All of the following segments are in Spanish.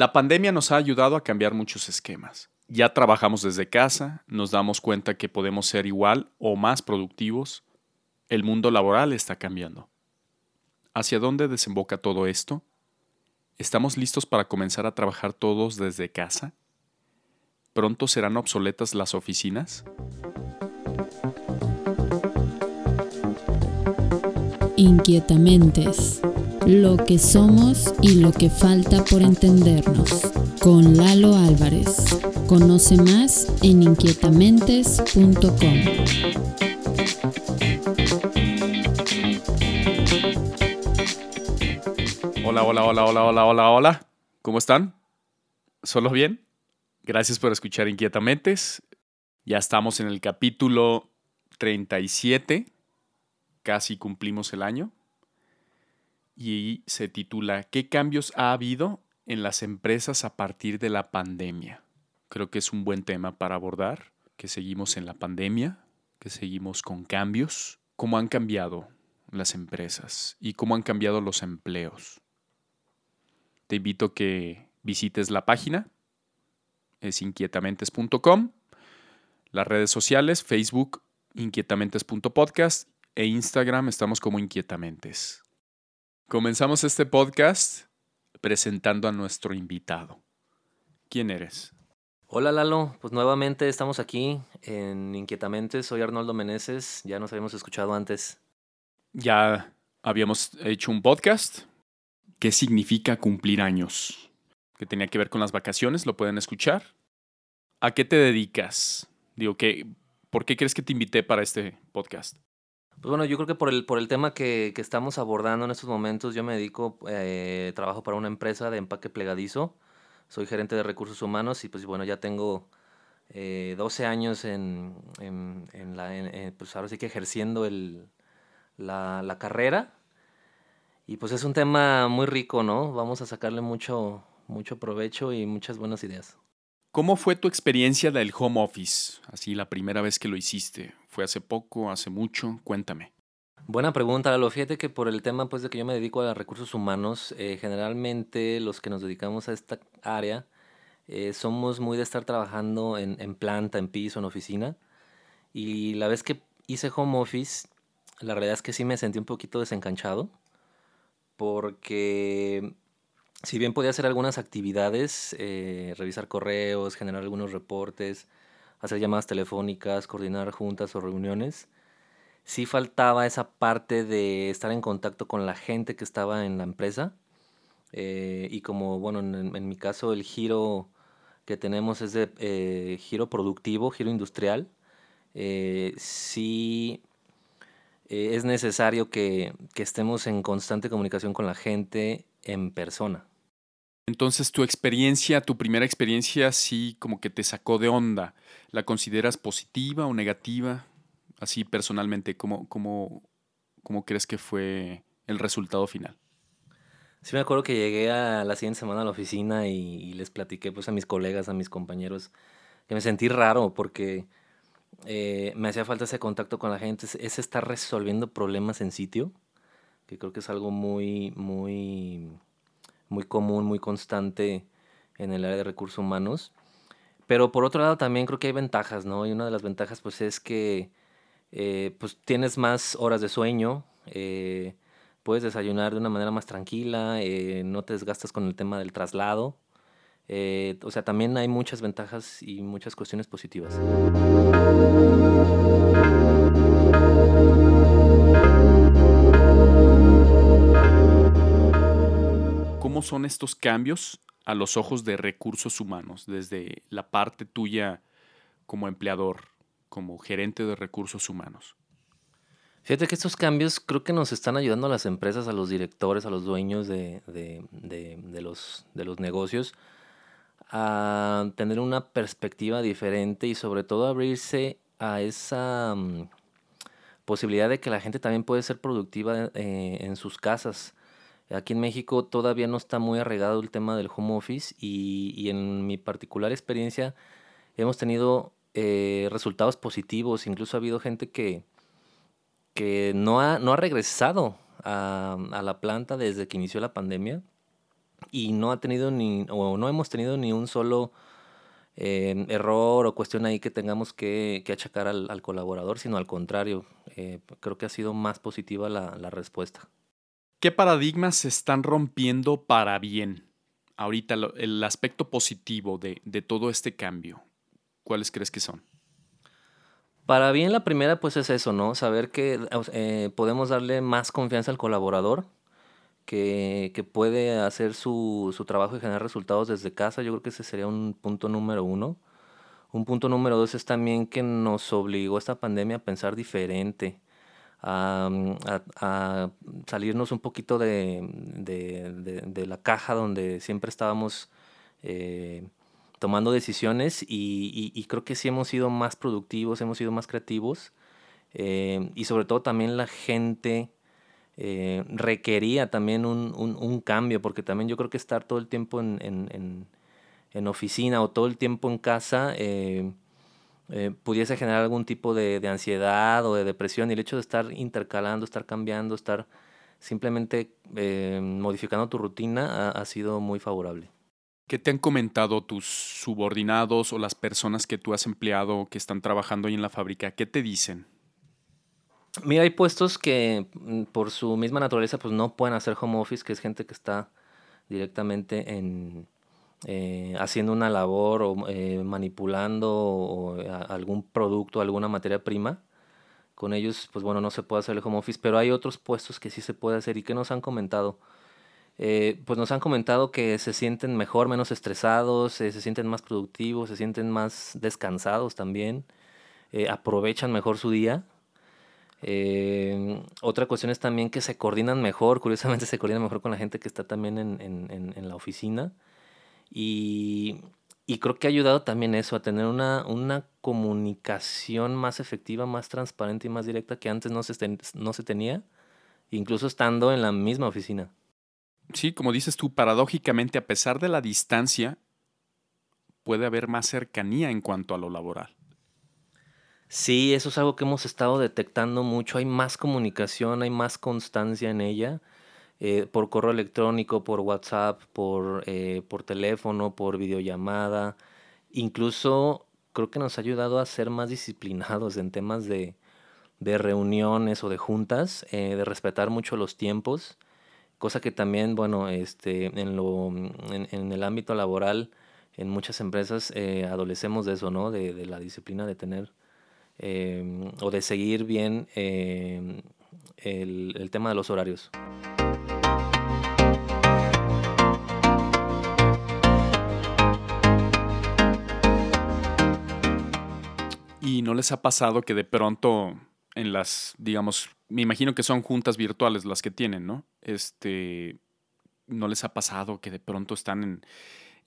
La pandemia nos ha ayudado a cambiar muchos esquemas. Ya trabajamos desde casa, nos damos cuenta que podemos ser igual o más productivos. El mundo laboral está cambiando. ¿Hacia dónde desemboca todo esto? ¿Estamos listos para comenzar a trabajar todos desde casa? ¿Pronto serán obsoletas las oficinas? Inquietamentes. Lo que somos y lo que falta por entendernos. Con Lalo Álvarez. Conoce más en inquietamentes.com. Hola, hola, hola, hola, hola, hola, hola. ¿Cómo están? ¿Solo bien? Gracias por escuchar Inquietamentes. Ya estamos en el capítulo 37. Casi cumplimos el año y se titula ¿Qué cambios ha habido en las empresas a partir de la pandemia? Creo que es un buen tema para abordar, que seguimos en la pandemia, que seguimos con cambios, cómo han cambiado las empresas y cómo han cambiado los empleos. Te invito a que visites la página, es inquietamentes.com, las redes sociales, Facebook, inquietamentes.podcast e Instagram estamos como inquietamentes. Comenzamos este podcast presentando a nuestro invitado. ¿Quién eres? Hola Lalo, pues nuevamente estamos aquí en Inquietamente. Soy Arnoldo Meneses, ya nos habíamos escuchado antes. Ya habíamos hecho un podcast. ¿Qué significa cumplir años? Que tenía que ver con las vacaciones, lo pueden escuchar. ¿A qué te dedicas? Digo, ¿qué, ¿por qué crees que te invité para este podcast? Pues bueno, yo creo que por el, por el tema que, que estamos abordando en estos momentos, yo me dedico, eh, trabajo para una empresa de empaque plegadizo, soy gerente de recursos humanos y pues bueno, ya tengo eh, 12 años en, en, la, en, pues ahora sí que ejerciendo el, la, la carrera y pues es un tema muy rico, ¿no? Vamos a sacarle mucho, mucho provecho y muchas buenas ideas. ¿Cómo fue tu experiencia del home office? Así la primera vez que lo hiciste. ¿Fue hace poco, hace mucho? Cuéntame. Buena pregunta, Lalo. Fíjate que por el tema pues, de que yo me dedico a los recursos humanos, eh, generalmente los que nos dedicamos a esta área eh, somos muy de estar trabajando en, en, planta, en piso, en oficina. Y la vez que hice home office, la realidad es que sí me sentí un poquito desencanchado porque si bien podía hacer algunas actividades, eh, revisar correos, generar algunos reportes, hacer llamadas telefónicas, coordinar juntas o reuniones, sí faltaba esa parte de estar en contacto con la gente que estaba en la empresa. Eh, y como, bueno, en, mi caso el giro que tenemos es de eh, giro productivo, giro industrial, sí es necesario que estemos en constante comunicación con la gente en persona. Entonces, tu experiencia, tu primera experiencia, sí como que te sacó de onda. ¿La consideras positiva o negativa? Así personalmente, ¿cómo, cómo, cómo crees que fue el resultado final? Sí, me acuerdo que llegué a la siguiente semana a la oficina y, les platiqué pues, a mis colegas, a mis compañeros, que me sentí raro porque eh, me hacía falta ese contacto con la gente, es estar resolviendo problemas en sitio, que creo que es algo muy, muy muy común, muy constante en el área de recursos humanos. Pero por otro lado también creo que hay ventajas, ¿no? Y una de las ventajas pues es que eh, pues tienes más horas de sueño, eh, puedes desayunar de una manera más tranquila, eh, no te desgastas con el tema del traslado. O sea, también hay muchas ventajas y muchas cuestiones positivas. ¿Cómo son estos cambios a los ojos de recursos humanos, desde la parte tuya como empleador, como gerente de recursos humanos? Fíjate que estos cambios creo que nos están ayudando a las empresas, a los directores, a los dueños de, de, de, los, de los negocios a tener una perspectiva diferente y sobre todo abrirse a esa um, posibilidad de que la gente también puede ser productiva eh, en sus casas. Aquí en México todavía no está muy arraigado el tema del home office y, y en mi particular experiencia hemos tenido eh, resultados positivos. Incluso ha habido gente que, que no, ha, no ha regresado a, a, la planta desde que inició la pandemia y no ha tenido ni, o no hemos tenido ni un solo eh, error o cuestión ahí que tengamos que, achacar al, colaborador, sino al contrario, eh, creo que ha sido más positiva la, respuesta. ¿Qué paradigmas se están rompiendo para bien? Ahorita el aspecto positivo de, de todo este cambio, ¿cuáles crees que son? Para bien la primera pues es eso, ¿no? Saber que eh, podemos darle más confianza al colaborador, que, que puede hacer su, su, trabajo y generar resultados desde casa. Yo creo que ese sería un punto número uno. Un punto número dos es también que nos obligó esta pandemia a pensar diferente, a, salirnos un poquito de, de, la caja donde siempre estábamos eh, tomando decisiones y, creo que sí hemos sido más productivos, hemos sido más creativos eh, y sobre todo también la gente eh, requería también un, cambio porque también yo creo que estar todo el tiempo en, oficina o todo el tiempo en casa eh, pudiese generar algún tipo de, ansiedad o de depresión y el hecho de estar intercalando, estar cambiando, estar simplemente modificando tu rutina ha sido muy favorable. ¿Qué te han comentado tus subordinados o las personas que tú has empleado que están trabajando ahí en la fábrica? ¿Qué te dicen? Mira, hay puestos que mm, por su misma naturaleza pues no pueden hacer home office, que es gente que está directamente en, eh, haciendo una labor o eh, manipulando algún producto, alguna materia prima. Con ellos, pues bueno, no se puede hacer el home office, pero hay otros puestos que sí se puede hacer y que nos han comentado. Eh, pues nos han comentado que se sienten mejor, menos estresados, eh, se sienten más productivos, se sienten más descansados también, eh, aprovechan mejor su día. otra cuestión es también que se coordinan mejor, curiosamente se coordinan mejor con la gente que está también en, la oficina. Y, creo que ha ayudado también eso, a tener una, una comunicación más efectiva, más transparente y más directa que antes no se, no se tenía, incluso estando en la misma oficina sí, como dices tú, paradójicamente, a pesar de la distancia, puede haber más cercanía en cuanto a lo laboral. Sí, eso es algo que hemos estado detectando mucho. Hay más comunicación, hay más constancia en ella. Eh, por correo electrónico, por WhatsApp, por, eh, por teléfono, por videollamada. Incluso creo que nos ha ayudado a ser más disciplinados en temas de, de reuniones o de juntas, eh, de respetar mucho los tiempos cosa que también, bueno, este, en, lo, en, el ámbito laboral, en muchas empresas eh, adolecemos de eso, ¿no? De, la disciplina de tener em, o de seguir bien el, el tema de los horarios. No les ha pasado que de pronto en las, digamos, me imagino que son juntas virtuales las que tienen, ¿no? Este, ¿no les ha pasado que de pronto están en,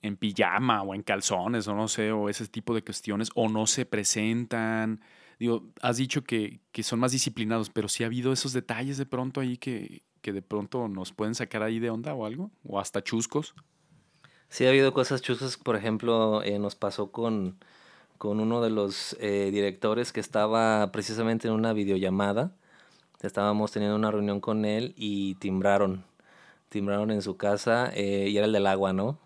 en pijama o en calzones o no sé, o ese tipo de cuestiones, o no se presentan? Digo, has dicho que, que son más disciplinados, pero sí ha habido esos detalles de pronto ahí que, que de pronto nos pueden sacar ahí de onda o algo, o hasta chuscos. Sí, ha habido cosas chuscas, por ejemplo, eh, nos pasó con, con uno de los eh, directores que estaba precisamente en una videollamada estábamos teniendo una reunión con él y timbraron, timbraron en su casa eh, y era el del agua, ¿no?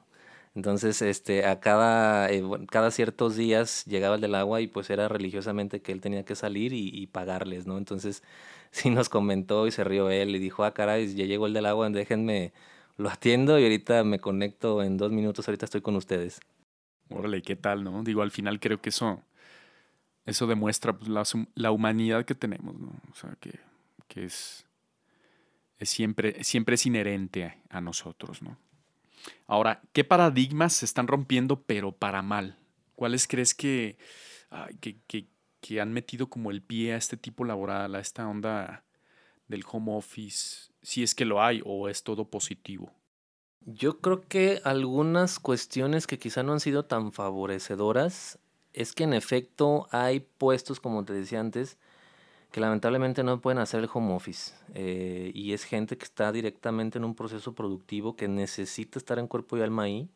Entonces, este, a cada, eh, cada ciertos días llegaba el del agua y pues era religiosamente que él tenía que salir y, pagarles, ¿no? Entonces, sí nos comentó y se rió él y dijo, ah, caray, ya llegó el del agua, déjenme, lo atiendo y ahorita me conecto en dos minutos, ahorita estoy con ustedes. Órale, ¿qué tal, no? Digo, al final creo que eso, eso demuestra pues, la, la humanidad que tenemos, ¿no? O sea, que que es, siempre, siempre es inherente a, nosotros, ¿no? Ahora, ¿qué paradigmas se están rompiendo pero para mal? ¿Cuáles crees que, que, que, han metido como el pie a este tipo laboral, a esta onda del home office? Si es que lo hay o es todo positivo. Yo creo que algunas cuestiones que quizá no han sido tan favorecedoras es que en efecto hay puestos, como te decía antes, que lamentablemente no pueden hacer el home office. Eh, y es gente que está directamente en un proceso productivo que necesita estar en cuerpo y alma ahí.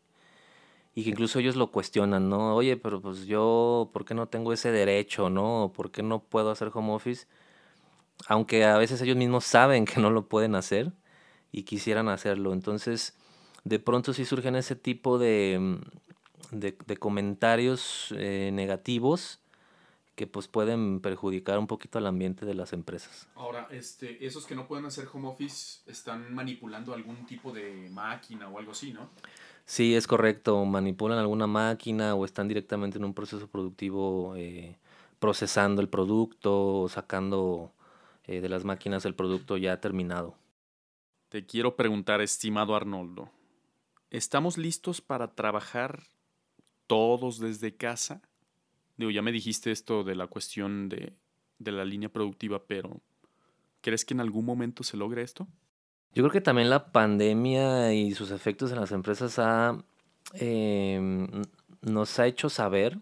Y que incluso ellos lo cuestionan, ¿no? Oye, pero pues yo, ¿por qué no tengo ese derecho, no? ¿Por qué no puedo hacer home office? Aunque a veces ellos mismos saben que no lo pueden hacer y quisieran hacerlo. Entonces, de pronto sí surgen ese tipo de, de, comentarios eh, negativos que pues pueden perjudicar un poquito al ambiente de las empresas. Ahora, este, esos que no pueden hacer home office están manipulando algún tipo de máquina o algo así, ¿no? Sí, es correcto. Manipulan alguna máquina o están directamente en un proceso productivo eh, procesando el producto o sacando eh, de las máquinas el producto ya terminado. Te quiero preguntar, estimado Arnoldo, ¿estamos listos para trabajar todos desde casa? Digo, ya me dijiste esto de la cuestión de, de la línea productiva, pero ¿crees que en algún momento se logre esto? Yo creo que también la pandemia y sus efectos en las empresas em, nos ha hecho saber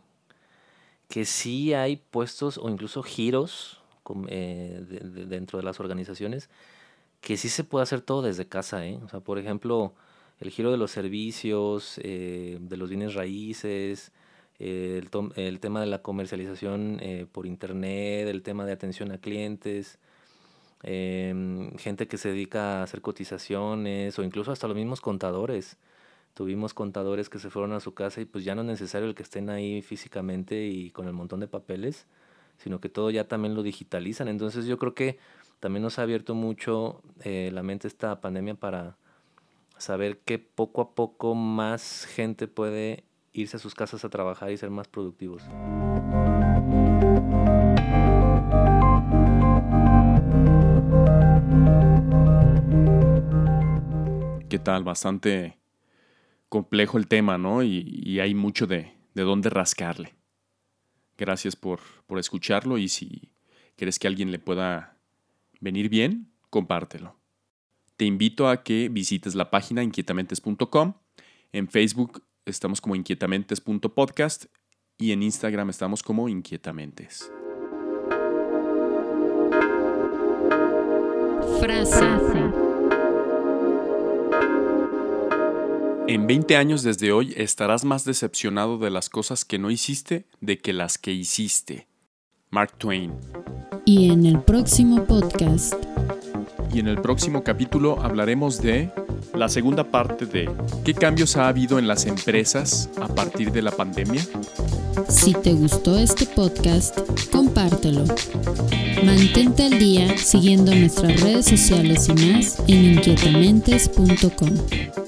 que sí hay puestos o incluso giros eh, dentro de las organizaciones que sí se puede hacer todo desde casa. ¿eh? O sea, por ejemplo, el giro de los servicios, eh, de los bienes raíces, el, el, tema de la comercialización por internet, el tema de atención a clientes, Em, gente que se dedica a hacer cotizaciones o incluso hasta los mismos contadores. Tuvimos contadores que se fueron a su casa y pues ya no es necesario el que estén ahí físicamente y con el montón de papeles, sino que todo ya también lo digitalizan. Entonces yo creo que también nos ha abierto mucho eh, la mente esta pandemia para saber que poco a poco más gente puede irse a sus casas a trabajar y ser más productivos. ¿Qué tal? Bastante complejo el tema, ¿no? Y, hay mucho de, de, dónde rascarle. Gracias por, por escucharlo y si quieres que alguien le pueda venir bien, compártelo. Te invito a que visites la página inquietamentes.com. En Facebook estamos como inquietamentes.podcast y en Instagram estamos como inquietamentes. Frase. En 20 años desde hoy estarás más decepcionado de las cosas que no hiciste de que las que hiciste. Mark Twain. Y en el próximo podcast. Y en el próximo capítulo hablaremos de la segunda parte de ¿qué cambios ha habido en las empresas a partir de la pandemia? Si te gustó este podcast, compártelo. Mantente al día siguiendo nuestras redes sociales y más en inquietamentes.com.